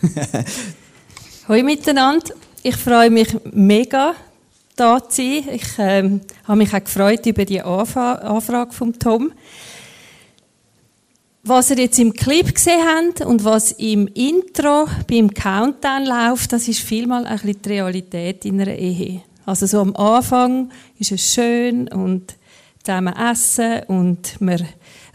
Hallo miteinander. Ich freue mich mega, da zu sein. Ich ähm, habe mich auch gefreut über die Anfrage von Tom. Was ihr jetzt im Clip gesehen habt und was im Intro beim Countdown läuft, das ist vielmal ein bisschen die Realität in einer Ehe. Also so am Anfang ist es schön und zusammen essen und man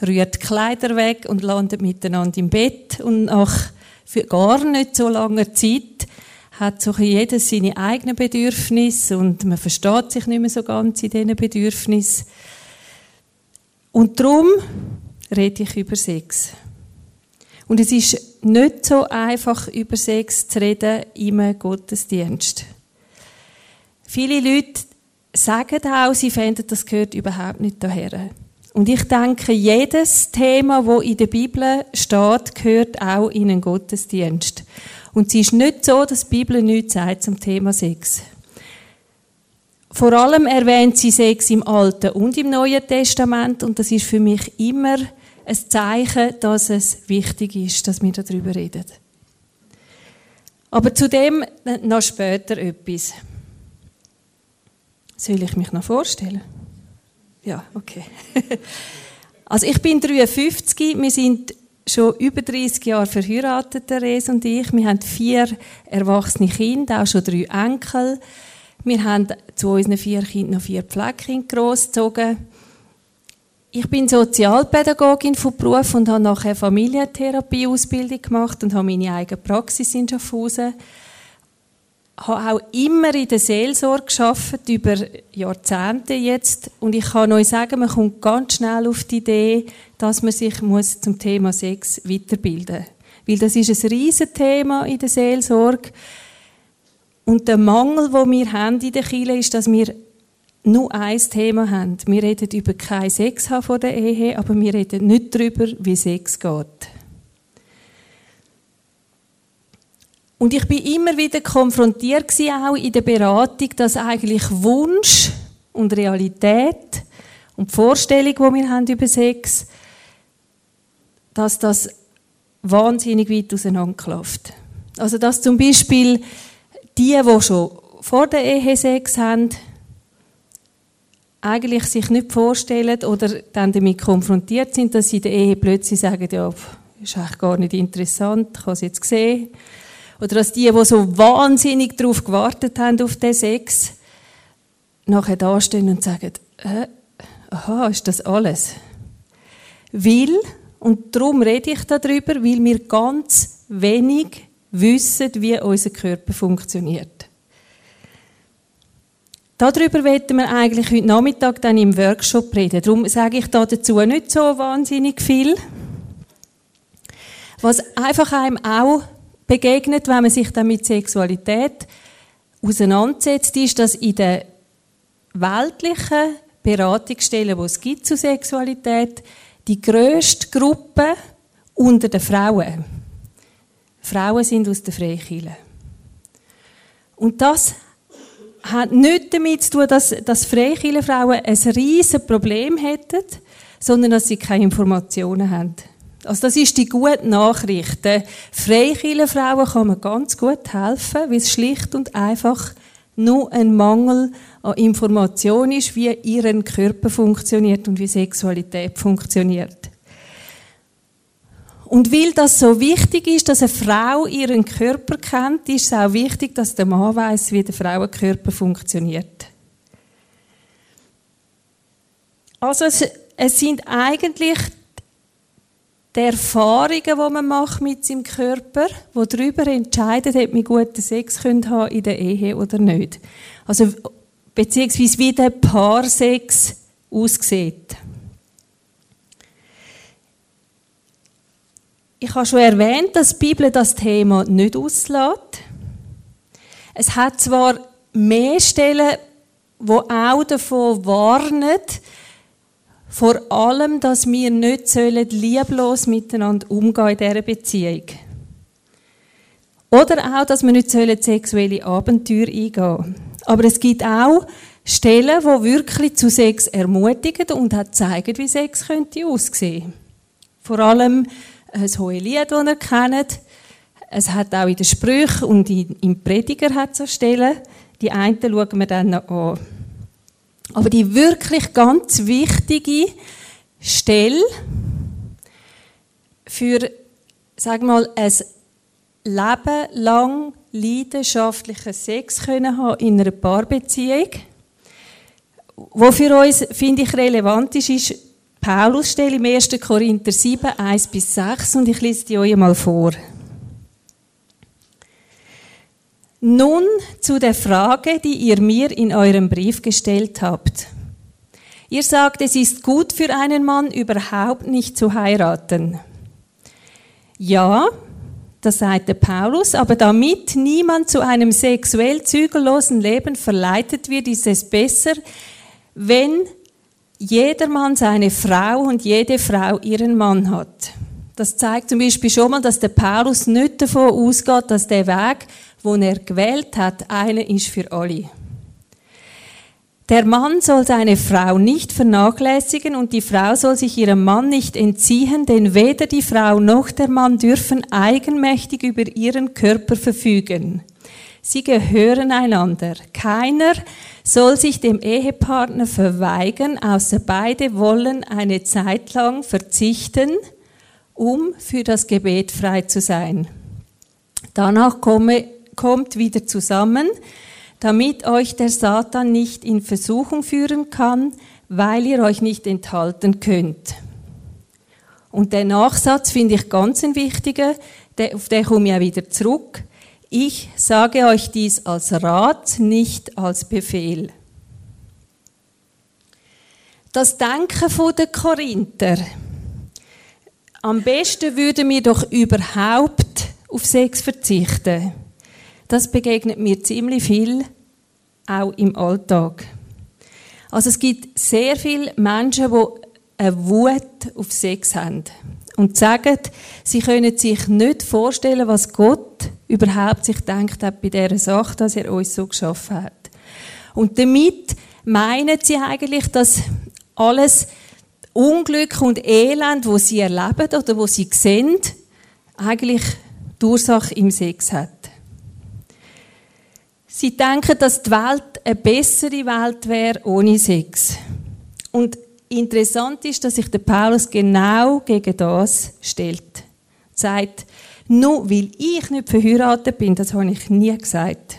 rührt die Kleider weg und landet miteinander im Bett und nach für gar nicht so langer Zeit hat so jeder seine eigenen Bedürfnisse und man versteht sich nicht mehr so ganz in diesen Bedürfnissen. Und darum rede ich über Sex. Und es ist nicht so einfach, über Sex zu reden im Gottesdienst. Viele Leute sagen auch, sie finden, das gehört überhaupt nicht daher. Und ich denke, jedes Thema, wo in der Bibel steht, gehört auch in einen Gottesdienst. Und es ist nicht so, dass die Bibel nichts sagt zum Thema Sex. Vor allem erwähnt sie Sex im Alten und im Neuen Testament und das ist für mich immer ein Zeichen, dass es wichtig ist, dass wir darüber reden. Aber zu dem noch später etwas. Soll ich mich noch vorstellen? Ja, okay. Also ich bin 53, wir sind schon über 30 Jahre verheiratet, Therese und ich. Wir haben vier erwachsene Kinder, auch schon drei Enkel. Wir haben zu unseren vier Kindern noch vier Pflegekinder großgezogen. Ich bin Sozialpädagogin von Beruf und habe nachher Familientherapie-Ausbildung gemacht und habe meine eigene Praxis in Schaffhausen habe auch immer in der Seelsorge gearbeitet, über Jahrzehnte jetzt. Und ich kann euch sagen, man kommt ganz schnell auf die Idee, dass man sich muss zum Thema Sex weiterbilden. Weil das ist ein riesen Thema in der Seelsorge. Und der Mangel, den wir haben in der Kirche, ist, dass wir nur ein Thema haben. Wir reden über kein Sex haben vor der Ehe, aber wir reden nicht darüber, wie Sex geht. Und ich bin immer wieder konfrontiert auch in der Beratung, dass eigentlich Wunsch und Realität und die Vorstellung, die wir haben über Sex, dass das wahnsinnig weit auseinanderklafft. Also dass zum Beispiel die, die schon vor der Ehe Sex haben, eigentlich sich nicht vorstellen oder dann damit konfrontiert sind, dass sie in der Ehe plötzlich sagen, ja, ist eigentlich gar nicht interessant, ich habe es jetzt gesehen. Oder dass die, die so wahnsinnig darauf gewartet haben, auf den Sex, nachher dastehen und sagen, äh, aha, ist das alles? Weil, und darum rede ich darüber, weil wir ganz wenig wissen, wie unser Körper funktioniert. Darüber werden wir eigentlich heute Nachmittag dann im Workshop reden. Darum sage ich da dazu nicht so wahnsinnig viel. Was einfach einem auch begegnet, wenn man sich dann mit Sexualität auseinandersetzt, ist, dass in den weltlichen Beratungsstellen, die es gibt zu Sexualität, die grösste Gruppe unter den Frauen. Frauen sind aus der Freikirche. Und das hat nicht damit zu tun, dass, dass Freikirchenfrauen ein riesiges Problem hätten, sondern dass sie keine Informationen haben. Also das ist die gute Nachricht. Den Freikirchenfrauen kann man ganz gut helfen, weil es schlicht und einfach nur ein Mangel an Information ist, wie ihren Körper funktioniert und wie Sexualität funktioniert. Und weil das so wichtig ist, dass eine Frau ihren Körper kennt, ist es auch wichtig, dass der Mann weiß, wie der Frauenkörper funktioniert. Also es, es sind eigentlich die Erfahrungen, die man macht mit seinem Körper, die darüber entscheiden, ob man guten Sex haben in der Ehe oder nicht. Also, beziehungsweise wie der Paarsex aussieht. Ich habe schon erwähnt, dass die Bibel das Thema nicht auslässt. Es hat zwar mehr Stellen, wo auch davon warnen, vor allem, dass wir nicht lieblos miteinander umgehen in dieser Beziehung. Oder auch, dass wir nicht sexuelle Abenteuer eingehen sollen. Aber es gibt auch Stellen, die wirklich zu Sex ermutigen und auch zeigen, wie Sex könnte aussehen. Vor allem ein hohe Lied, das ihr kennt, Es hat auch in den Sprüchen und im Prediger hat so Stellen. Die einen schauen wir dann noch an. Aber die wirklich ganz wichtige Stelle für, sag mal, ein Leben lang leidenschaftlichen Sex können haben in einer Paarbeziehung. Was für uns, finde ich, relevant ist, ist Paulus Stelle im 1. Korinther 7, 1 bis 6 und ich lese die euch mal vor. Nun zu der Frage, die ihr mir in eurem Brief gestellt habt. Ihr sagt, es ist gut für einen Mann, überhaupt nicht zu heiraten. Ja, das sagt der Paulus, aber damit niemand zu einem sexuell zügellosen Leben verleitet wird, ist es besser, wenn jedermann seine Frau und jede Frau ihren Mann hat. Das zeigt zum Beispiel schon mal, dass der Paulus nicht davon ausgeht, dass der Weg, den er gewählt hat, einer ist für alle. Der Mann soll seine Frau nicht vernachlässigen und die Frau soll sich ihrem Mann nicht entziehen, denn weder die Frau noch der Mann dürfen eigenmächtig über ihren Körper verfügen. Sie gehören einander. Keiner soll sich dem Ehepartner verweigern, außer beide wollen eine Zeit lang verzichten, um für das Gebet frei zu sein. Danach komme, kommt wieder zusammen, damit euch der Satan nicht in Versuchung führen kann, weil ihr euch nicht enthalten könnt. Und der Nachsatz finde ich ganz ein wichtiger, auf den komme ich auch wieder zurück. Ich sage euch dies als Rat, nicht als Befehl. Das Denken der Korinther. Am besten würden wir doch überhaupt auf Sex verzichten. Das begegnet mir ziemlich viel, auch im Alltag. Also es gibt sehr viele Menschen, die eine Wut auf Sex haben und sagen, sie können sich nicht vorstellen, was Gott überhaupt sich denkt hat bei dieser Sache, dass er uns so geschaffen hat. Und damit meinen sie eigentlich, dass alles Unglück und Elend, wo sie erleben oder wo sie sehen, eigentlich die Ursache im Sex hat. Sie denken, dass die Welt eine bessere Welt wäre ohne Sex. Und interessant ist, dass sich der Paulus genau gegen das stellt. Er sagt, nur weil ich nicht verheiratet bin, das habe ich nie gesagt.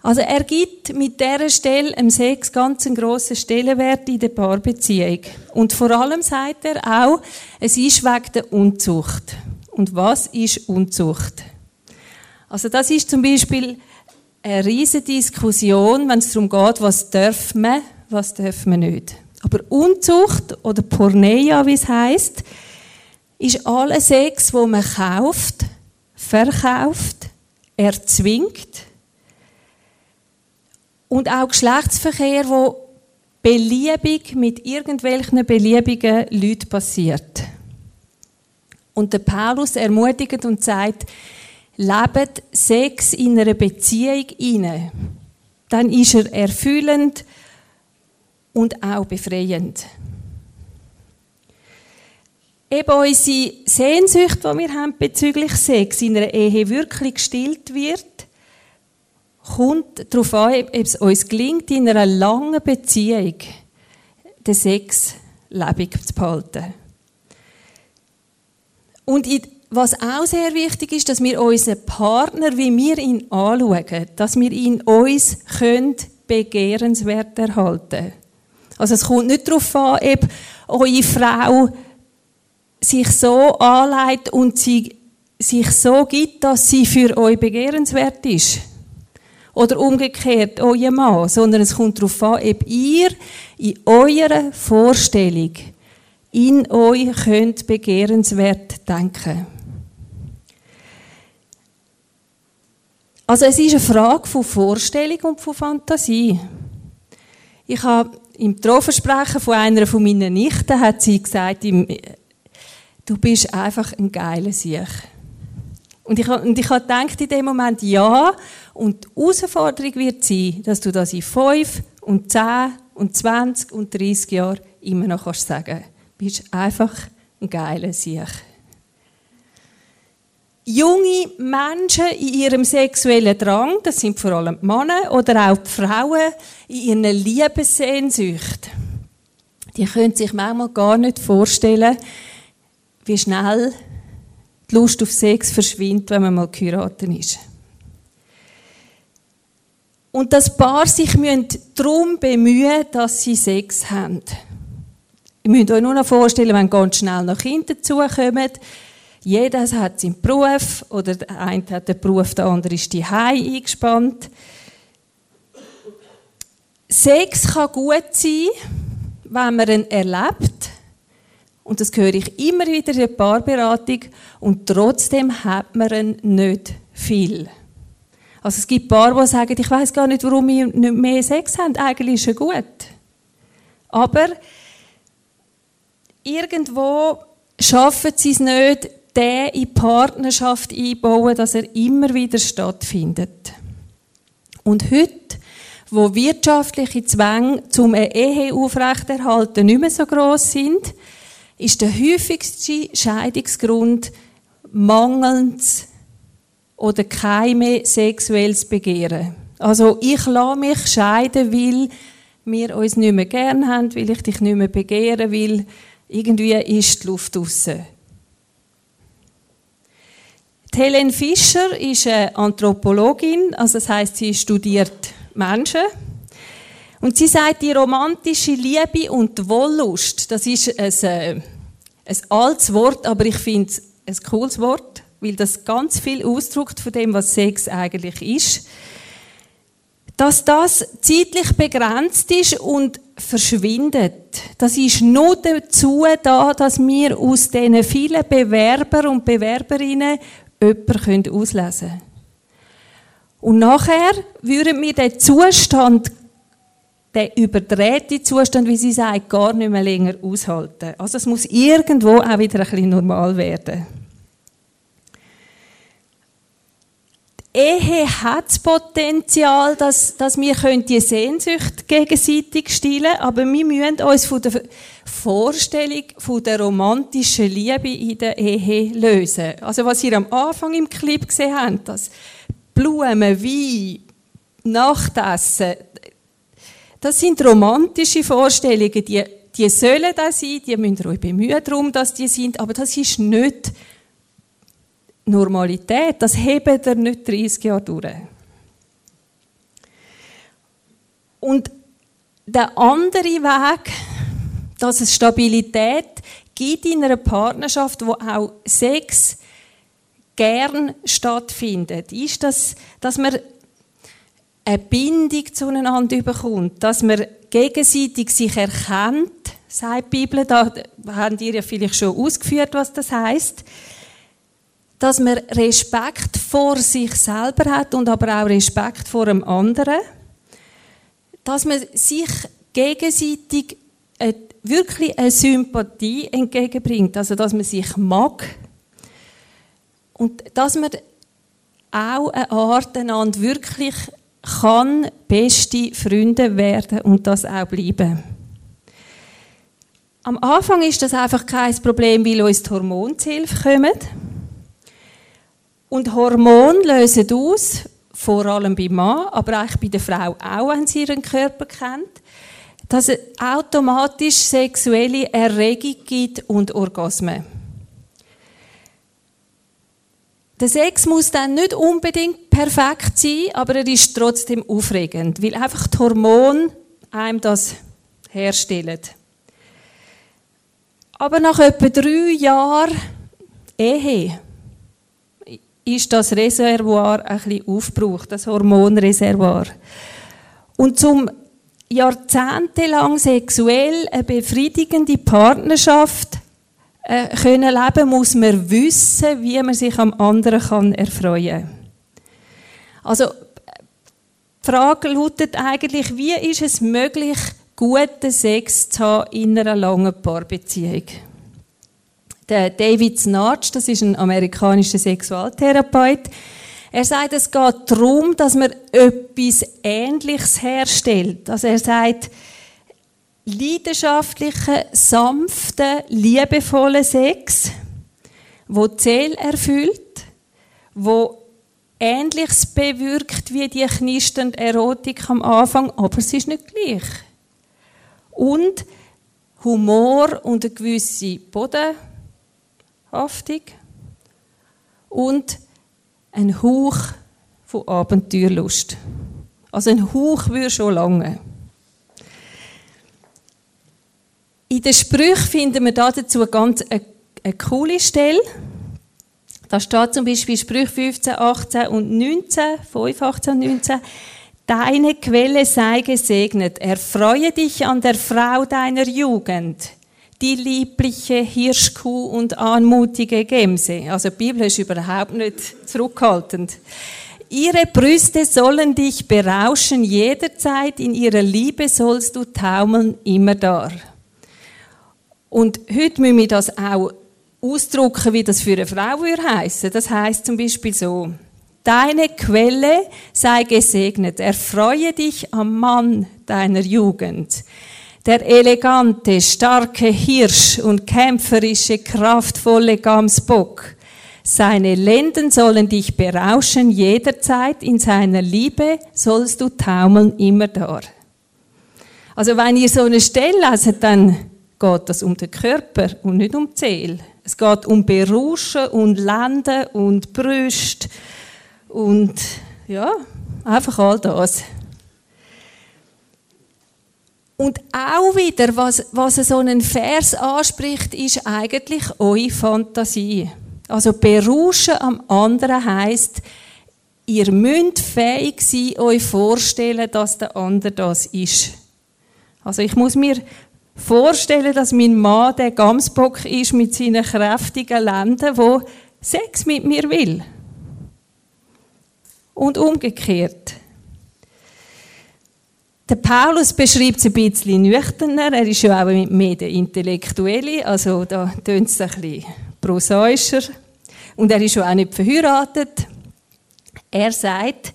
Also er gibt mit dieser Stelle im Sex ganz einen grossen Stellenwert in der Paarbeziehung. Und vor allem sagt er auch, es ist wegen der Unzucht. Und was ist Unzucht? Also das ist zum Beispiel eine riesige Diskussion, wenn es darum geht, was darf man, was darf man nicht. Aber Unzucht oder Porneia, wie es heißt, ist alles Sex, wo man kauft, verkauft, erzwingt und auch Geschlechtsverkehr, wo beliebig mit irgendwelchen beliebigen Leuten passiert. Und der Paulus ermutigt und sagt, lebt Sex in einer Beziehung inne, dann ist er erfüllend und auch befreiend. Eben unsere Sehnsucht, die wir haben bezüglich Sex in einer Ehe wirklich gestillt wird, kommt darauf an, ob es uns gelingt, in einer langen Beziehung den Sex lebendig zu behalten. Und was auch sehr wichtig ist, dass wir unseren Partner, wie wir ihn anschauen, dass wir ihn uns können begehrenswert erhalten. Also es kommt nicht darauf an, ob eure Frau sich so anleitet und sie sich so gibt, dass sie für euch begehrenswert ist. Oder umgekehrt, euer Mann. Sondern es kommt darauf an, ob ihr in eurer Vorstellung in euch könnt begehrenswert denken. Also es ist eine Frage von Vorstellung und von Fantasie. Ich habe im Trauversprechen von einer von meinen Nichten hat sie gesagt, du bist einfach ein geiler Sieg. Und ich, und ich habe gedacht in dem Moment, ja, und die Herausforderung wird sein, dass du das in fünf und zehn und zwanzig und dreißig Jahren immer noch kannst sagen. Du bist einfach ein geiler Sieg. Junge Menschen in ihrem sexuellen Drang, das sind vor allem die Männer oder auch die Frauen, in ihren Liebessehnsucht, die können sich manchmal gar nicht vorstellen, wie schnell die Lust auf Sex verschwindet, wenn man mal geheiratet ist. Und das Paar sich darum bemühen, dass sie Sex haben. Ihr müsst euch nur noch vorstellen, wenn ganz schnell noch Kinder dazukommen, jeder hat seinen Beruf, oder der eine hat den Beruf, der andere ist die eingespannt. Sex kann gut sein, wenn man ihn erlebt. Und das höre ich immer wieder in der Paarberatung. Und trotzdem hat man ihn nicht viel. Also es gibt Paare, die sagen, ich weiß gar nicht, warum wir nicht mehr Sex haben. Eigentlich ist er gut. Aber irgendwo schaffen sie es nicht, den in Partnerschaft einbauen, dass er immer wieder stattfindet. Und heute, wo wirtschaftliche Zwänge zum Ehe aufrechterhalten nicht mehr so groß sind, ist der häufigste Scheidungsgrund mangelndes oder kein mehr sexuelles Begehren. Also ich lasse mich scheiden, weil wir uns nicht mehr gern haben, weil ich dich nicht mehr begehren will. Irgendwie ist die Luft draussen. Helen Fischer ist eine Anthropologin, also das heißt, sie studiert Menschen. Und sie sagt, die romantische Liebe und die Wollust, das ist ein, äh, ein altes Wort, aber ich finde es ein cooles Wort, weil das ganz viel ausdrückt von dem, was Sex eigentlich ist. Dass das zeitlich begrenzt ist und verschwindet. Das ist nur dazu da, dass wir aus diesen vielen Bewerber und Bewerberinnen jemand auslesen können. Und nachher würden wir den Zustand, den überdrehten Zustand, wie sie sagt, gar nicht mehr länger aushalten. Also es muss irgendwo auch wieder ein bisschen normal werden. Ehe hat das Potenzial, dass, dass wir die Sehnsucht gegenseitig stillen aber wir müssen uns von der Vorstellung von der romantischen Liebe in der Ehe lösen. Also was ihr am Anfang im Clip gesehen habt, das Blumen, Wein, Nachtessen, das sind romantische Vorstellungen, die, die sollen da sein, die müsst ihr euch bemühen darum, dass die sind, aber das ist nicht Normalität. Das hebt er nicht 30 Jahre durch. Und der andere Weg, dass es Stabilität gibt in einer Partnerschaft, wo auch Sex gern stattfindet, ist, dass, dass man eine Bindung zueinander bekommt, dass man gegenseitig sich erkennt, sagt die Bibel, da haben ihr ja vielleicht schon ausgeführt, was das heißt dass man Respekt vor sich selber hat und aber auch Respekt vor dem anderen. Dass man sich gegenseitig wirklich eine Sympathie entgegenbringt. Also, dass man sich mag. Und dass man auch eine Art einander wirklich kann beste Freunde werden und das auch bleiben. Am Anfang ist das einfach kein Problem, weil uns die Hormone zu Hilfe kommen. Und Hormone lösen aus, vor allem beim Mann, aber eigentlich bei der Frau auch, wenn sie ihren Körper kennt, dass es automatisch sexuelle Erregung gibt und Orgasmen. Der Sex muss dann nicht unbedingt perfekt sein, aber er ist trotzdem aufregend, weil einfach die Hormone einem das herstellen. Aber nach etwa drei Jahren Ehe ist das Reservoir ein bisschen aufgebraucht, das Hormonreservoir. Und zum jahrzehntelang sexuell eine befriedigende Partnerschaft äh, können leben, muss man wissen, wie man sich am anderen kann erfreuen. Also, die Frage lautet eigentlich, wie ist es möglich, guten Sex zu haben in einer langen Paarbeziehung? Der David Snarch, das ist ein amerikanischer Sexualtherapeut, er sagt, es geht darum, dass man etwas Ähnliches herstellt. Also er sagt, leidenschaftlichen, sanften, liebevollen Sex, wo Ziel erfüllt, wo Ähnliches bewirkt wie die knisternde Erotik am Anfang, aber es ist nicht gleich. Und Humor und eine gewisse Bodenhaftung und ein Hauch von Abenteuerlust. Also ein Hauch würde schon lange. In den Sprüchen finden wir dazu ganz eine, eine coole Stelle. Da steht zum Beispiel Sprüche 15, 18 und 19, 5, 18 und 19. Deine Quelle sei gesegnet. Erfreue dich an der Frau deiner Jugend. Die liebliche Hirschkuh und anmutige Gemse. Also die Bibel ist überhaupt nicht zurückhaltend. Ihre Brüste sollen dich berauschen jederzeit. In ihrer Liebe sollst du taumeln immer da. Und heute müssen wir das auch ausdrücken, wie das für eine Frau würde. Das heißt zum Beispiel so: Deine Quelle sei gesegnet. Erfreue dich am Mann deiner Jugend. Der elegante, starke Hirsch und kämpferische, kraftvolle Gamsbock. Seine Lenden sollen dich berauschen jederzeit. In seiner Liebe sollst du taumeln immer da. Also wenn ihr so eine Stelle leset, dann geht das um den Körper und nicht um die. Es geht um Berauschen und Lenden und Brüste und ja, einfach all das. Und auch wieder, was, was so einen Vers anspricht, ist eigentlich eure Fantasie. Also berauschen am anderen heißt, ihr müsst fähig sein, euch vorstellen, dass der andere das ist. Also ich muss mir vorstellen, dass mein Mann der Gamsbock ist mit seinen kräftigen Lenden, wo Sex mit mir will. Und umgekehrt. Der Paulus beschreibt es ein bisschen nüchterner. Er ist ja auch mehr der Intellektuelle, also da tönt es ein bisschen prosaischer. Und er ist ja auch nicht verheiratet. Er sagt,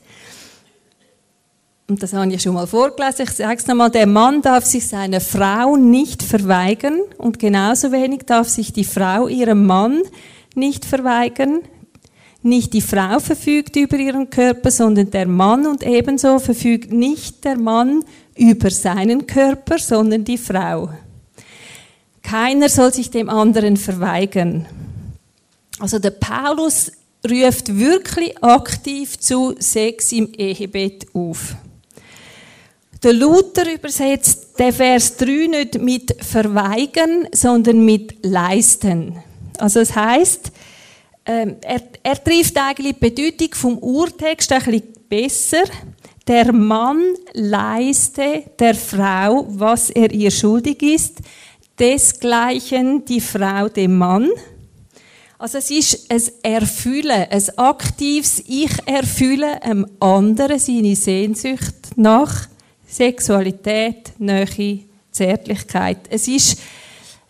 und das habe ich schon mal vorgelesen, ich sage es nochmal, der Mann darf sich seiner Frau nicht verweigern und genauso wenig darf sich die Frau ihrem Mann nicht verweigern. Nicht die Frau verfügt über ihren Körper, sondern der Mann und ebenso verfügt nicht der Mann über seinen Körper, sondern die Frau. Keiner soll sich dem anderen verweigern. Also der Paulus ruft wirklich aktiv zu Sex im Ehebett auf. Der Luther übersetzt den Vers 3 nicht mit verweigern, sondern mit leisten. Also es heißt, ähm, er, er trifft eigentlich die Bedeutung vom Urtext ein bisschen besser. Der Mann leiste der Frau, was er ihr schuldig ist, desgleichen die Frau dem Mann. Also es ist ein Erfüllen, ein aktives Ich erfülle einem anderen seine Sehnsucht nach Sexualität, Nähe, Zärtlichkeit. Es ist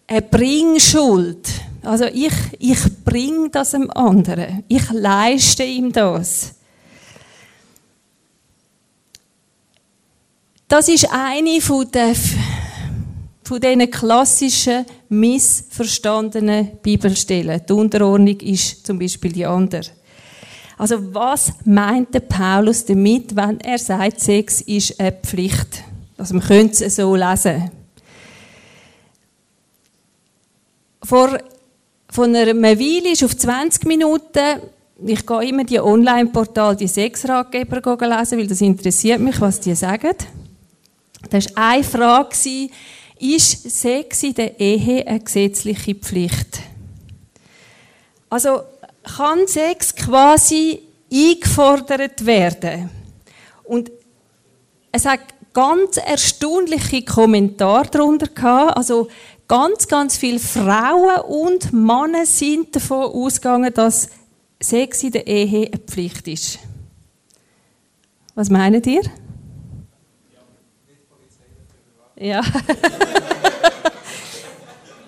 eine Bringschuld. Also ich, ich bringe das dem anderen. Ich leiste ihm das. Das ist eine von den, von diesen klassischen, missverstandenen Bibelstellen. Die Unterordnung ist zum Beispiel die andere. Also was meint der Paulus damit, wenn er sagt, Sex ist eine Pflicht? Also man könnte es so lesen. Vor, von einer Weile ist auf 20 Minuten, ich gehe immer die Online-Portal, die Sexratgeber lesen, weil das interessiert mich, was die sagen. Da war eine Frage, ist Sex in der Ehe eine gesetzliche Pflicht? Also, kann Sex quasi eingefordert werden. Und es hat ganz erstaunliche Kommentare darunter gehabt. Also ganz, ganz viele Frauen und Männer sind davon ausgegangen, dass Sex in der Ehe eine Pflicht ist. Was meint ihr? Ja.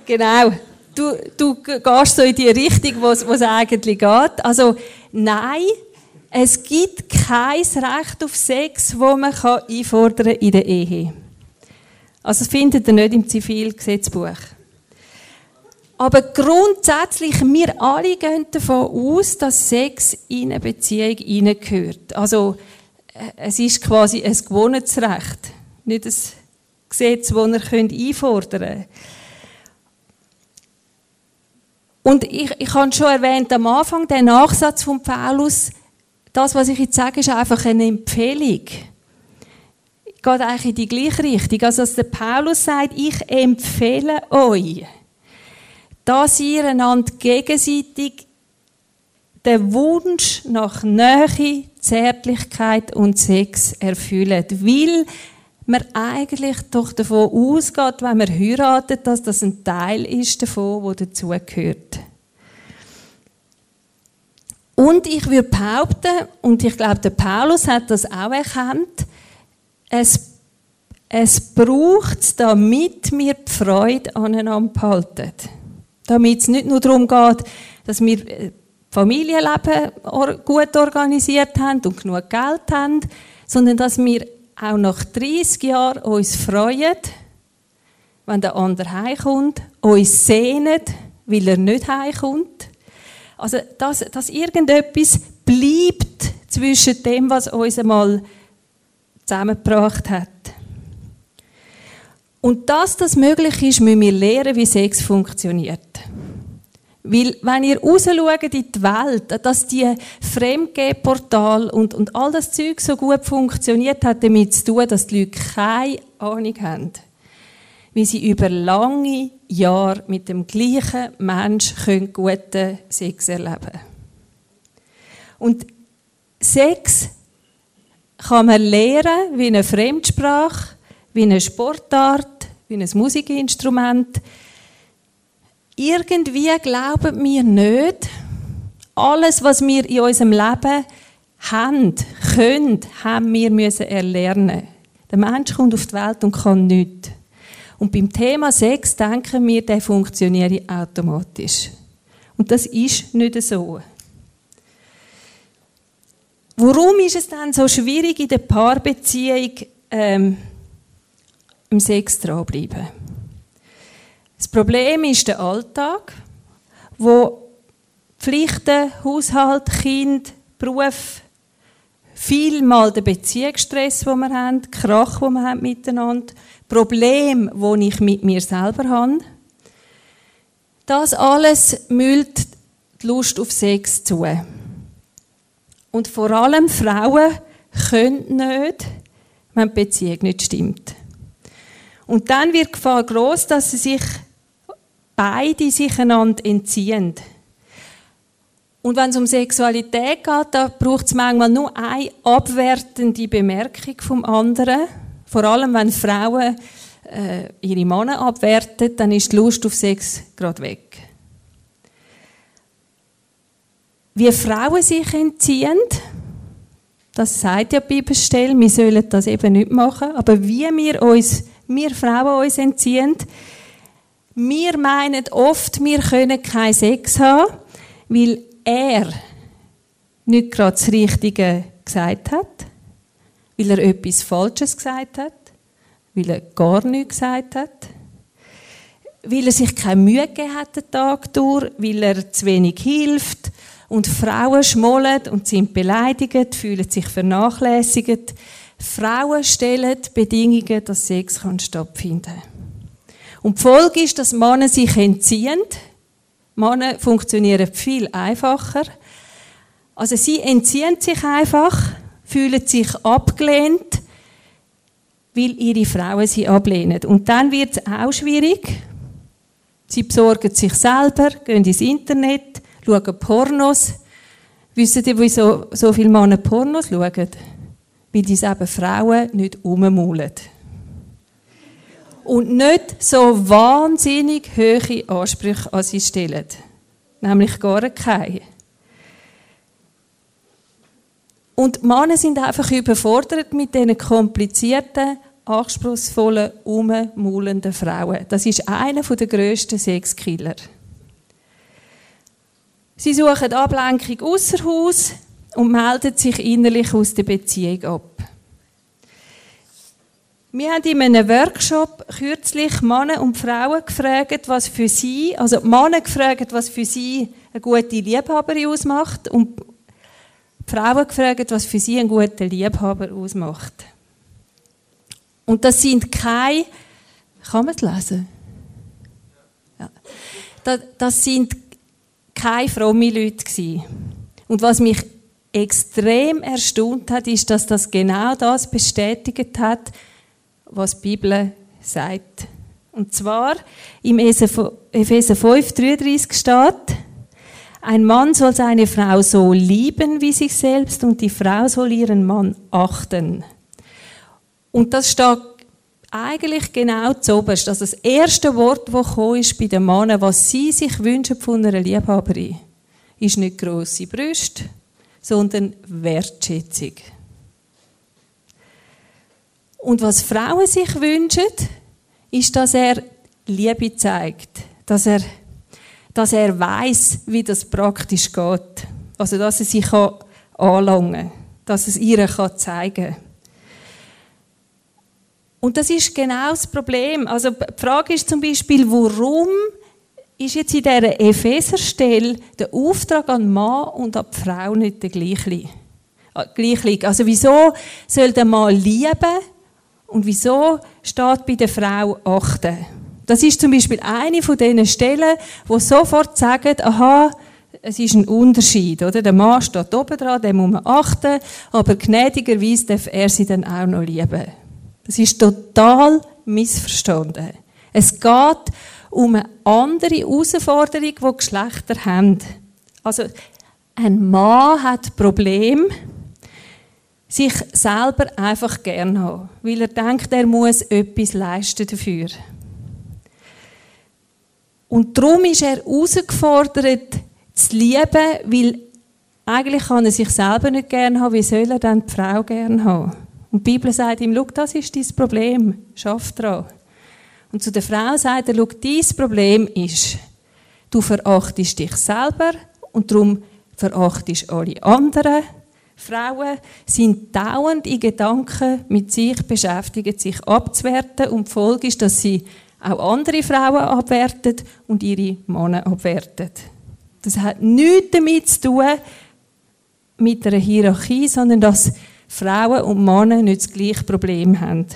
genau du, du gehst so in die Richtung, wo es eigentlich geht. Also, nein, es gibt kein Recht auf Sex, wo man kann einfordern in der Ehe. Also, das findet ihr nicht im Zivilgesetzbuch. Aber grundsätzlich, wir alle gehen davon aus, dass Sex in eine Beziehung hineingehört. Also, äh, es ist quasi ein Gewohnheitsrecht, nicht ein Gesetz, das ihr einfordern könnt. Und ich, ich habe schon erwähnt am Anfang, der Nachsatz von Paulus, das, was ich jetzt sage, ist einfach eine Empfehlung. Geht eigentlich in die gleiche Richtung. Also, dass der Paulus sagt, ich empfehle euch dass ihr einander gegenseitig den Wunsch nach Nähe, Zärtlichkeit und Sex erfüllt. Weil man eigentlich doch davon ausgeht, wenn man heiratet, dass das ein Teil ist davon, wo dazugehört. Und ich würde behaupten, und ich glaube, der Paulus hat das auch erkannt, es, es braucht es, damit wir die Freude aneinander behalten. Damit es nicht nur darum geht, dass wir äh, Familienleben gut organisiert haben und genug Geld haben, sondern dass wir auch nach 30 Jahren uns freuen, wenn der andere heimkommt, uns sehnen, weil er nicht heimkommt. Also, dass, dass irgendetwas bleibt zwischen dem, was uns einmal zusammengebracht hat. Und dass das möglich ist, müssen wir lernen, wie Sex funktioniert. Weil, wenn ihr rausschaut in die Welt, dass die Fremdgehportal und, und all das Zeug so gut funktioniert hat, damit zu tun, dass die Leute keine Ahnung haben, wie sie über lange Jahre mit dem gleichen Mensch guten Sex erleben können. Und Sex kann man lernen wie eine Fremdsprache, wie eine Sportart, wie ein Musikinstrument. Irgendwie glauben wir nicht, alles, was wir in unserem Leben haben, können, haben wir müssen erlernen. Der Mensch kommt auf die Welt und kann nichts. Und beim Thema Sex denken wir, der funktioniert automatisch. Und das ist nicht so. Warum ist es dann so schwierig in der Paarbeziehung, ähm, im Sex dranbleiben. Das Problem ist der Alltag, wo Pflichten, Haushalt, Kind, Beruf, vielmal der Beziehungsstress, den wir haben, Krach, den wir haben miteinander, Problem, wo ich mit mir selber habe. Das alles müllt die Lust auf Sex zu. Und vor allem Frauen können nicht, wenn die Beziehung nicht stimmt. Und dann wird die Gefahr groß, dass sie sich beide sich einander entziehen. Und wenn es um Sexualität geht, da braucht es manchmal nur eine abwertende Bemerkung vom anderen. Vor allem, wenn Frauen äh, ihre Männer abwerten, dann ist die Lust auf Sex gerade weg. Wie Frauen sich entziehen, das sagt ja die Bibelstelle, wir sollen das eben nicht machen, aber wie wir uns wir Frauen uns entziehen. Wir meinen oft, wir können keinen Sex haben, weil er nicht gerade das Richtige gesagt hat, weil er etwas Falsches gesagt hat, weil er gar nichts gesagt hat, weil er sich keine Mühe gegeben hat den Tag durch, weil er zu wenig hilft und Frauen schmollen und sind beleidigt, fühlen sich vernachlässigt, Frauen stellen Bedingungen, dass Sex stattfinden kann. Und die Folge ist, dass Männer sich entziehen. Männer funktionieren viel einfacher. Also sie entziehen sich einfach, fühlen sich abgelehnt, weil ihre Frauen sie ablehnen. Und dann wird es auch schwierig. Sie besorgen sich selber, gehen ins Internet, schauen Pornos. Wissen ihr, wieso so viele Männer Pornos schauen? weil diese eben Frauen nicht ummaulen. Und nicht so wahnsinnig hohe Ansprüche an sie stellen. Nämlich gar keine. Und Männer sind einfach überfordert mit diesen komplizierten, anspruchsvollen, ummaulenden Frauen. Das ist einer der grössten Sexkiller. Sie suchen Ablenkung außer Haus, und meldet sich innerlich aus der Beziehung ab. Wir haben in einem Workshop kürzlich Männer und Frauen gefragt, was für sie, also Männer gefragt, was für sie eine gute Liebhaberin ausmacht und Frauen gefragt, was für sie ein guter Liebhaber ausmacht. Und das sind keine, kann man es lesen? Ja. Das, das sind keine fromme Leute gewesen. Und was mich extrem erstaunt hat, ist, dass das genau das bestätigt hat, was die Bibel sagt. Und zwar im Epheser 5, 33 steht, ein Mann soll seine Frau so lieben wie sich selbst und die Frau soll ihren Mann achten. Und das steht eigentlich genau zuoberst. Also das erste Wort, das ist bei den Männern, was sie sich wünschen von einer Liebhaberin, ist nicht grosse Brüste, sondern Wertschätzung. Und was Frauen sich wünschen, ist, dass er Liebe zeigt, dass er dass er weiß, wie das praktisch geht. Also, dass er kann anlangen kann, dass es ihr zeigen kann. Und das ist genau das Problem. Also, die Frage ist zum Beispiel, warum ist jetzt in dieser Epheserstelle der Auftrag an den Mann und an die Frau nicht der gleiche? Äh, also, wieso soll der Mann lieben und wieso steht bei der Frau achten? Das ist zum Beispiel eine von diesen Stellen, wo sofort sagen, aha, es ist ein Unterschied, oder? Der Mann steht oben dran, dem muss man achten, aber gnädigerweise darf er sie dann auch noch lieben. Das ist total missverstanden. Es geht um eine andere Herausforderung, die Geschlechter haben. Also, ein Mann hat Problem, sich selber einfach gern haben, weil er denkt, er muss etwas leisten dafür. Und darum ist er herausgefordert, zu lieben, weil eigentlich kann er sich selber nicht gerne haben, wie soll er dann die Frau gerne haben? Und die Bibel sagt ihm, schau, das ist dein Problem, schaff dran. Und zu der Frau sagt er, schau, dein Problem ist, du verachtest dich selber und darum verachtest alle anderen. Frauen sind dauernd in Gedanken mit sich beschäftigt, sich abzuwerten und die Folge ist, dass sie auch andere Frauen abwertet und ihre Männer abwertet. Das hat nichts damit zu tun mit einer Hierarchie, sondern dass Frauen und Männer nicht das gleiche Problem haben.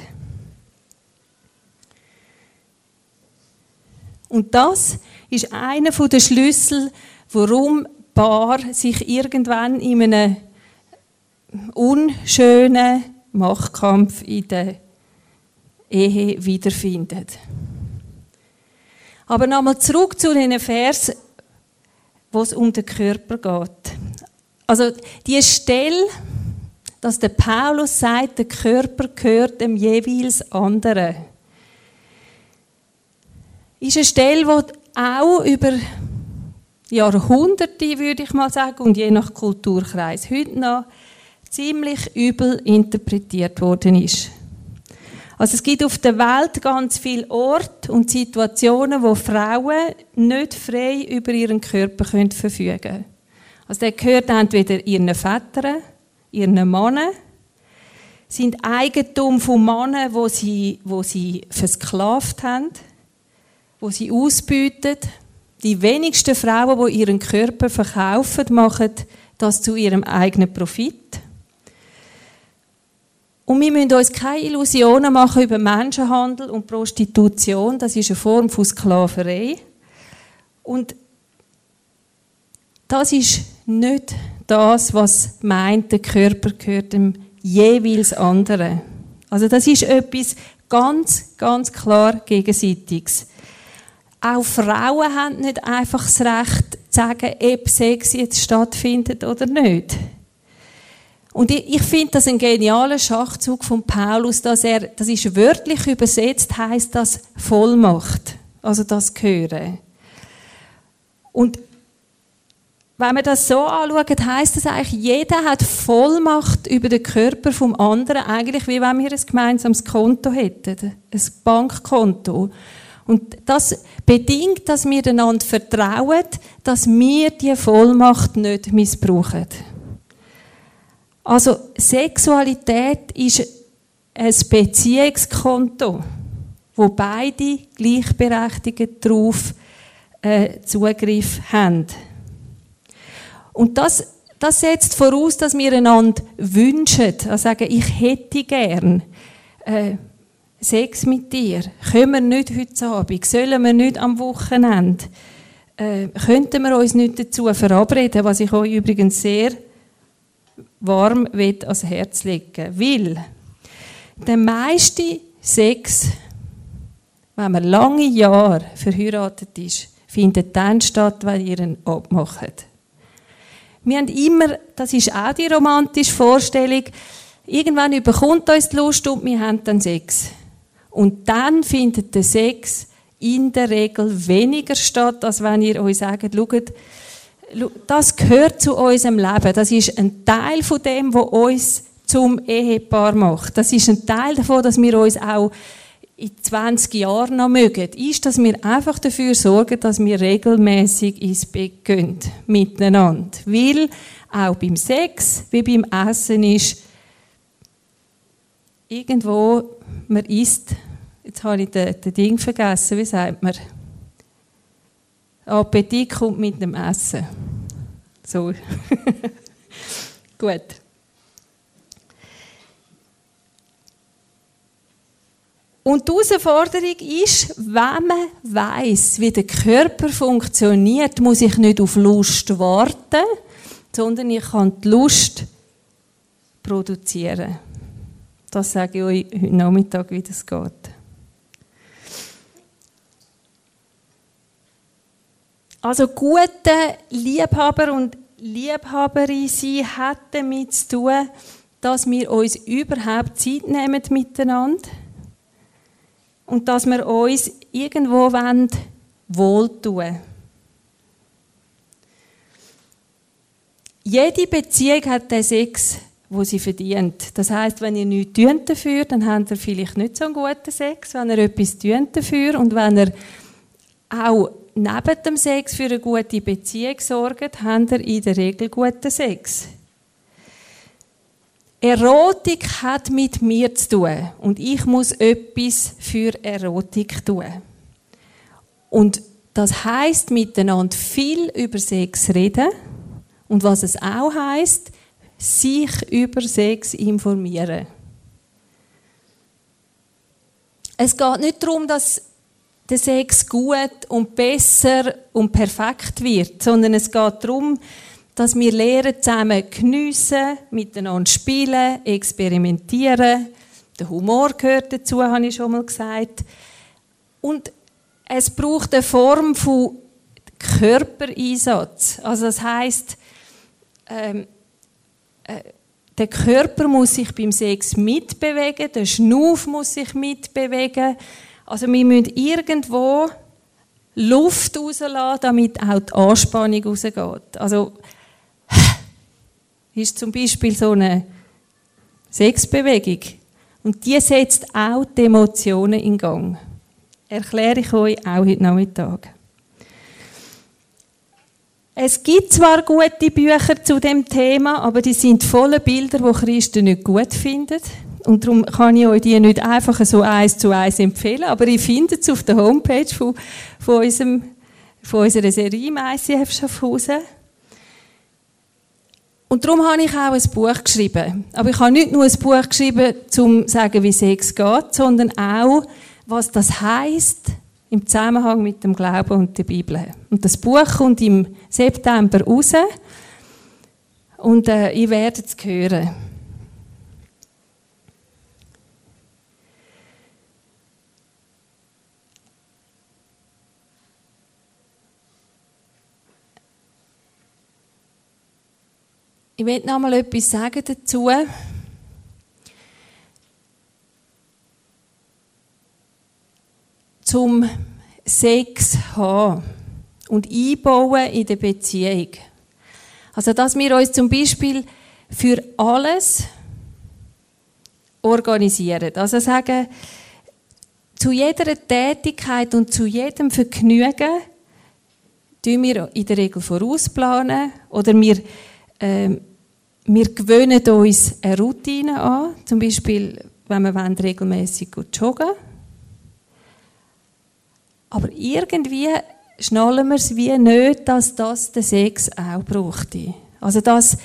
Und das ist einer der Schlüssel, warum Paar sich irgendwann in einem unschönen Machtkampf in der Ehe wiederfindet. Aber nochmal zurück zu den Vers, wo es um den Körper geht. Also die Stelle, dass der Paulus sagt, der Körper gehört dem jeweils anderen, ist eine Stelle, die auch über Jahrhunderte, würde ich mal sagen, und je nach Kulturkreis heute noch ziemlich übel interpretiert worden ist. Also es gibt auf der Welt ganz viele Orte und Situationen, wo Frauen nicht frei über ihren Körper verfügen können. Also der gehört entweder ihren Vätern, ihren Männern, sind Eigentum von Männern, wo sie, wo sie versklavt haben, wo sie ausbüten. Die wenigsten Frauen, die ihren Körper verkaufen, machen das zu ihrem eigenen Profit. Und wir müssen uns keine Illusionen machen über Menschenhandel und Prostitution. Das ist eine Form von Sklaverei. Und das ist nicht das, was meint, der Körper gehört dem jeweils anderen. Also das ist etwas ganz, ganz klar Gegenseitiges. Auch Frauen haben nicht einfach das Recht zu sagen, ob Sex jetzt stattfindet oder nicht. Und ich, ich finde das ein genialer Schachzug von Paulus, dass er, das ist wörtlich übersetzt, heißt das Vollmacht. Also das Gehören. Und wenn man das so anschaut, heißt das eigentlich, jeder hat Vollmacht über den Körper vom anderen, eigentlich wie wenn wir ein gemeinsames Konto hätten, ein Bankkonto. Und das bedingt, dass wir einander vertrauen, dass wir die Vollmacht nicht missbrauchen. Also Sexualität ist ein Beziehungskonto, wo beide gleichberechtigt darauf äh, Zugriff haben. Und das, das setzt voraus, dass wir einander wünschen, also sagen, ich hätte gern äh, Sex mit dir. Können wir nicht heute Abend? Sollen wir nicht am Wochenende? Äh, könnten wir uns nicht dazu verabreden, was ich euch übrigens sehr warm ans Herz legen will. Der meiste Sex, wenn man lange Jahre verheiratet ist, findet dann statt, wenn ihr ihn abmacht. Wir haben immer, das ist auch die romantische Vorstellung, irgendwann überkommt uns die Lust und wir haben dann Sex. Und dann findet der Sex in der Regel weniger statt, als wenn ihr euch sagt, schaut, das gehört zu unserem Leben. Das ist ein Teil von dem, was uns zum Ehepaar macht. Das ist ein Teil davon, dass wir uns auch in 20 Jahren noch mögen, ist, dass wir einfach dafür sorgen, dass wir regelmäßig ins Bett gehen, miteinander. Weil auch beim Sex, wie beim Essen ist, irgendwo, man isst, jetzt habe ich den Ding vergessen, wie sagt man? Appetit kommt mit dem Essen. So. Gut. Und die Herausforderung ist, wenn man weiß, wie der Körper funktioniert, muss ich nicht auf Lust warten, sondern ich kann die Lust produzieren. Das sage ich euch heute Nachmittag, wie das geht. Also gute Liebhaber und Liebhaberin sein hat damit zu tun, dass wir uns überhaupt Zeit nehmen miteinander und dass wir uns irgendwo wohltun. Jede Beziehung hat den Sex, wo sie verdient. Das heißt, wenn ihr nichts tut dafür, dann habt ihr vielleicht nicht so einen guten Sex. Wenn ihr etwas tut dafür und wenn ihr auch neben dem Sex für eine gute Beziehung sorgt, habt ihr in der Regel guten Sex. Erotik hat mit mir zu tun und ich muss etwas für Erotik tun. Und das heißt miteinander viel über Sex reden und was es auch heißt, sich über Sex informieren. Es geht nicht darum, dass der Sex gut und besser und perfekt wird, sondern es geht darum, dass wir lernen, zusammen geniessen, miteinander spielen, experimentieren. Der Humor gehört dazu, habe ich schon mal gesagt. Und es braucht eine Form von Körpereinsatz. Also das heißt, ähm, äh, der Körper muss sich beim Sex mitbewegen, der Schnuff muss sich mitbewegen. Also wir müssen irgendwo Luft rauslassen, damit auch die Anspannung rausgeht. Also ist zum Beispiel so eine Sexbewegung. Und die setzt auch die Emotionen in Gang. Erkläre ich euch auch heute Nachmittag. Es gibt zwar gute Bücher zu dem Thema, aber die sind voller Bilder, die Christen nicht gut finden. Und darum kann ich euch die nicht einfach so eins zu eins empfehlen, aber ich finde es auf der Homepage von, von, unserem, von unserer Serie im ICF Schaffhausen. Und darum habe ich auch ein Buch geschrieben. Aber ich habe nicht nur ein Buch geschrieben, um zu sagen, wie Sex geht, sondern auch, was das heißt im Zusammenhang mit dem Glauben und der Bibel. Und das Buch kommt im September raus. Und äh, ihr werdet es hören. Ich möchte noch mal etwas sagen dazu. Zum Sex haben und einbauen in der Beziehung. Also, dass wir uns zum Beispiel für alles organisieren. Also sagen, zu jeder Tätigkeit und zu jedem Vergnügen tun wir in der Regel vorausplanen oder wir ähm, wir gewöhnen uns eine Routine an. Zum Beispiel, wenn wir regelmäßig joggen wollen. Aber irgendwie schnallen wir es wie nicht, dass das der Sex auch brauchte. Also dass,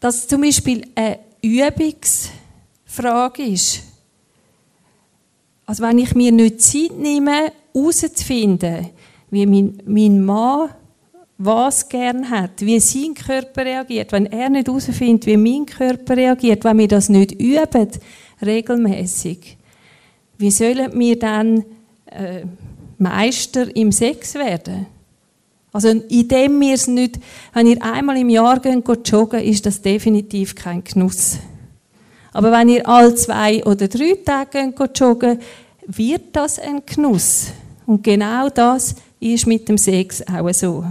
dass zum Beispiel eine Übungsfrage ist. Also wenn ich mir nicht Zeit nehme, herauszufinden, wie mein, mein Mann was gern hat, wie sein Körper reagiert, wenn er nicht herausfindet, wie mein Körper reagiert, wenn wir das nicht üben, regelmäßig, wie sollen wir dann äh, Meister im Sex werden? Also indem wir es nicht, wenn ihr einmal im Jahr geht, joggen, ist das definitiv kein Genuss. Aber wenn ihr alle zwei oder drei Tage geht joggen, wird das ein Genuss. Und genau das ist mit dem Sex auch so.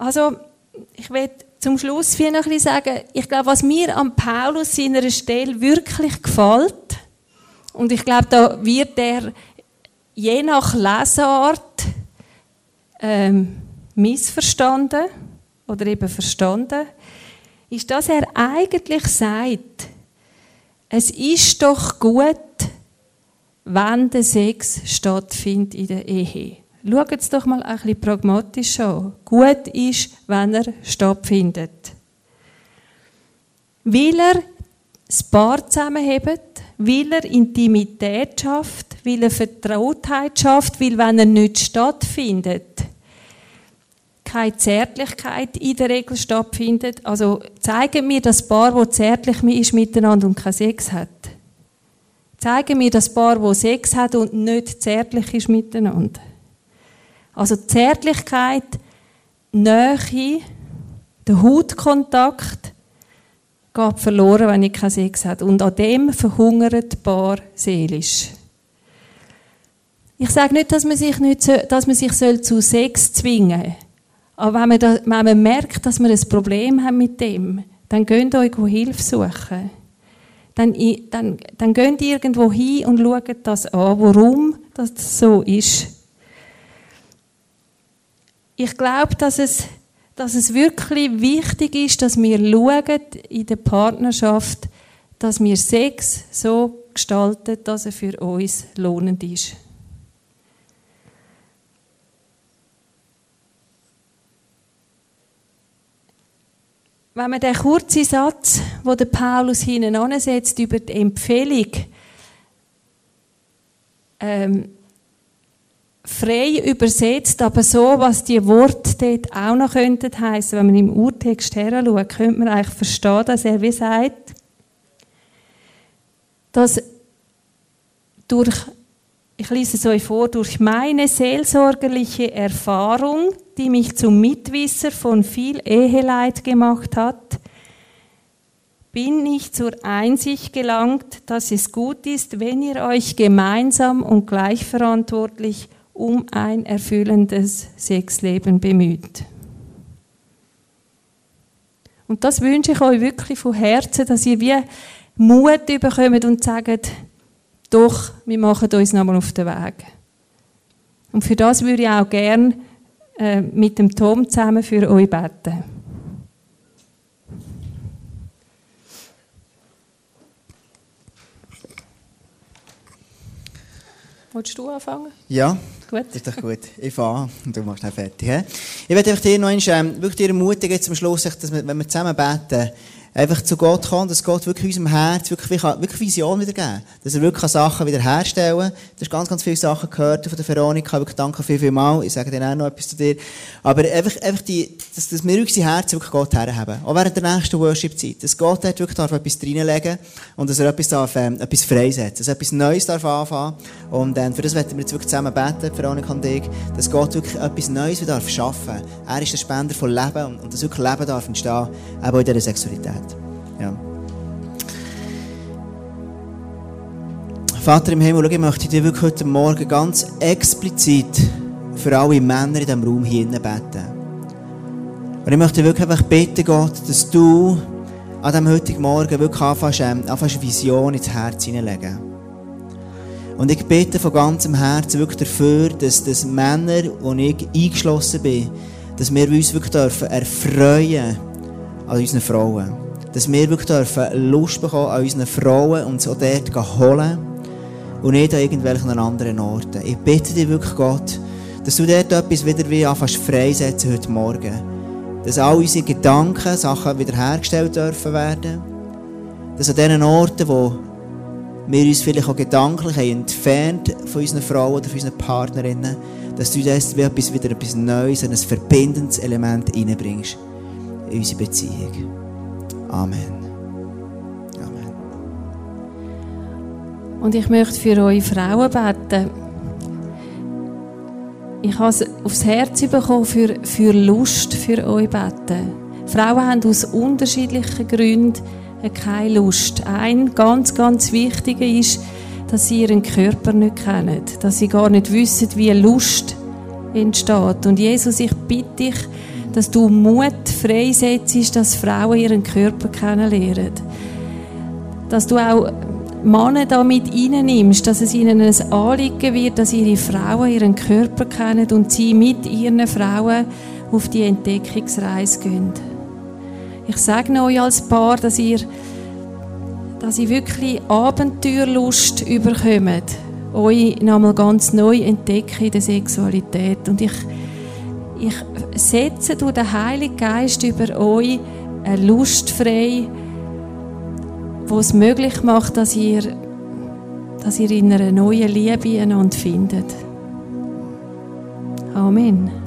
Also, ich will zum Schluss viel noch ein sagen, ich glaube, was mir an Paulus seiner Stelle wirklich gefällt, und ich glaube, da wird er je nach Lesart ähm, missverstanden oder eben verstanden, ist, dass er eigentlich sagt, es ist doch gut, wenn der Sex stattfindet in der Ehe. Schaut es doch mal ein bisschen pragmatisch an. Gut ist, wenn er stattfindet. Weil er das Paar zusammenhebt, weil er Intimität schafft, weil er Vertrautheit schafft, weil wenn er nicht stattfindet, keine Zärtlichkeit in der Regel stattfindet. Also zeigen mir das Paar, wo zärtlich ist miteinander und keinen Sex hat. Zeigen mir das Paar, wo Sex hat und nicht zärtlich ist miteinander. Also Zärtlichkeit, Nähe, der Hautkontakt geht verloren, wenn ich keinen Sex habe. Und an dem verhungert Paar seelisch. Ich sage nicht, dass man sich, nicht, dass man sich zu Sex zwingen soll. Aber wenn man, da, wenn man merkt, dass man ein Problem hat mit dem, dann geht euch Hilfe suchen. Dann, dann, dann geht irgendwo hin und schaut das an, warum das so ist. Ich glaube, dass es, dass es wirklich wichtig ist, dass wir schauen in der Partnerschaft, dass wir Sex so gestalten, dass er für uns lohnend ist. Wenn man den kurzen Satz, wo der Paulus hinten ansetzt über die Empfehlung, ähm, frei übersetzt, aber so, was die Worte dort auch noch könnten heißen, wenn man im Urtext her schaut, könnte man eigentlich verstehen, dass er wie sagt, dass durch, ich lese es euch vor, durch meine seelsorgerliche Erfahrung, die mich zum Mitwisser von viel Eheleid gemacht hat, bin ich zur Einsicht gelangt, dass es gut ist, wenn ihr euch gemeinsam und gleichverantwortlich um ein erfüllendes Sexleben bemüht. Und das wünsche ich euch wirklich von Herzen, dass ihr wie Mut bekommt und sagt, doch, wir machen uns nochmal auf den Weg. Und für das würde ich auch gerne äh, mit dem Tom zusammen für euch beten. Wolltest du anfangen? Ja. Gut. Ist doch gut. Ich und du machst dann fertig. He? Ich werde dir noch einmal, ähm, wirklich ermutigen, zum Schluss, dass wir, wenn wir zusammen beten, einfach zu Gott kommen, dass Gott wirklich unserem Herz wirklich, wirklich Vision wiedergeben Dass er wirklich Sachen wiederherstellen kann. Du hast ganz, ganz viele Sachen gehört von der Veronika. Wirklich danke viel, viel mal. Ich sage dir auch noch etwas zu dir. Aber einfach, einfach die, dass, dass wir unser Herz wirklich Gott herhaben. Auch während der nächsten Worship-Zeit. Dass Gott dort wirklich darf etwas reinlegen und dass er etwas darf, ähm, etwas freisetzt. Dass er etwas Neues darf anfangen. Und ähm, für das werden wir jetzt wirklich zusammen beten, Veronika und ich, dass Gott wirklich etwas Neues wieder darf schaffen. Er ist der Spender von Leben und, und dass wirklich Leben darf entstehen, auch in dieser Sexualität. Vater im Himmel, ich möchte dir wirklich heute Morgen ganz explizit für alle Männer in diesem Raum hier beten. Und ich möchte wirklich einfach bitten, Gott, dass du an diesem heutigen Morgen wirklich anfängst, ähm, anfängst Vision ins Herz hineinlegen. Und ich bitte von ganzem Herzen wirklich dafür, dass, dass Männer und ich eingeschlossen bin, dass wir uns wirklich dürfen erfreuen an unseren Frauen. dass wir wirklich dürfen Lust bekommen an unseren Frauen und so dort holen und nicht an irgendwelchen anderen Orten. Ich bitte dich wirklich, Gott, dass du dort etwas wieder wie anfängst freisetzen heute Morgen. Dass all unsere Gedanken, Sachen wiederhergestellt dürfen werden. Dass an diesen Orten, wo wir uns vielleicht auch gedanklich haben entfernt von unseren Frauen oder von unseren Partnerinnen, dass du das wie etwas, wieder etwas Neues, ein verbindendes Element reinbringst in unsere Beziehung. Amen. Amen. Und ich möchte für euch Frauen beten. Ich habe es aufs Herz bekommen, für, für Lust für euch beten. Frauen haben aus unterschiedlichen Gründen keine Lust. Ein ganz, ganz wichtiger ist, dass sie ihren Körper nicht kennen, dass sie gar nicht wissen, wie Lust entsteht. Und Jesus, ich bitte dich, dass du Mut freisetzt, dass Frauen ihren Körper kennenlernen. Dass du auch Männer da mit reinnimmst, dass es ihnen ein Anliegen wird, dass ihre Frauen ihren Körper kennen und sie mit ihren Frauen auf die Entdeckungsreise gehen. Ich sage euch als Paar, dass ihr, dass ihr wirklich Abenteuerlust überkommt, euch nochmal ganz neu entdecken in der Sexualität. Und ich, ich setze durch den Heiligen Geist über euch eine Lust frei, wo es möglich macht, dass ihr, dass ihr in einer neuen Liebe einander findet. Amen.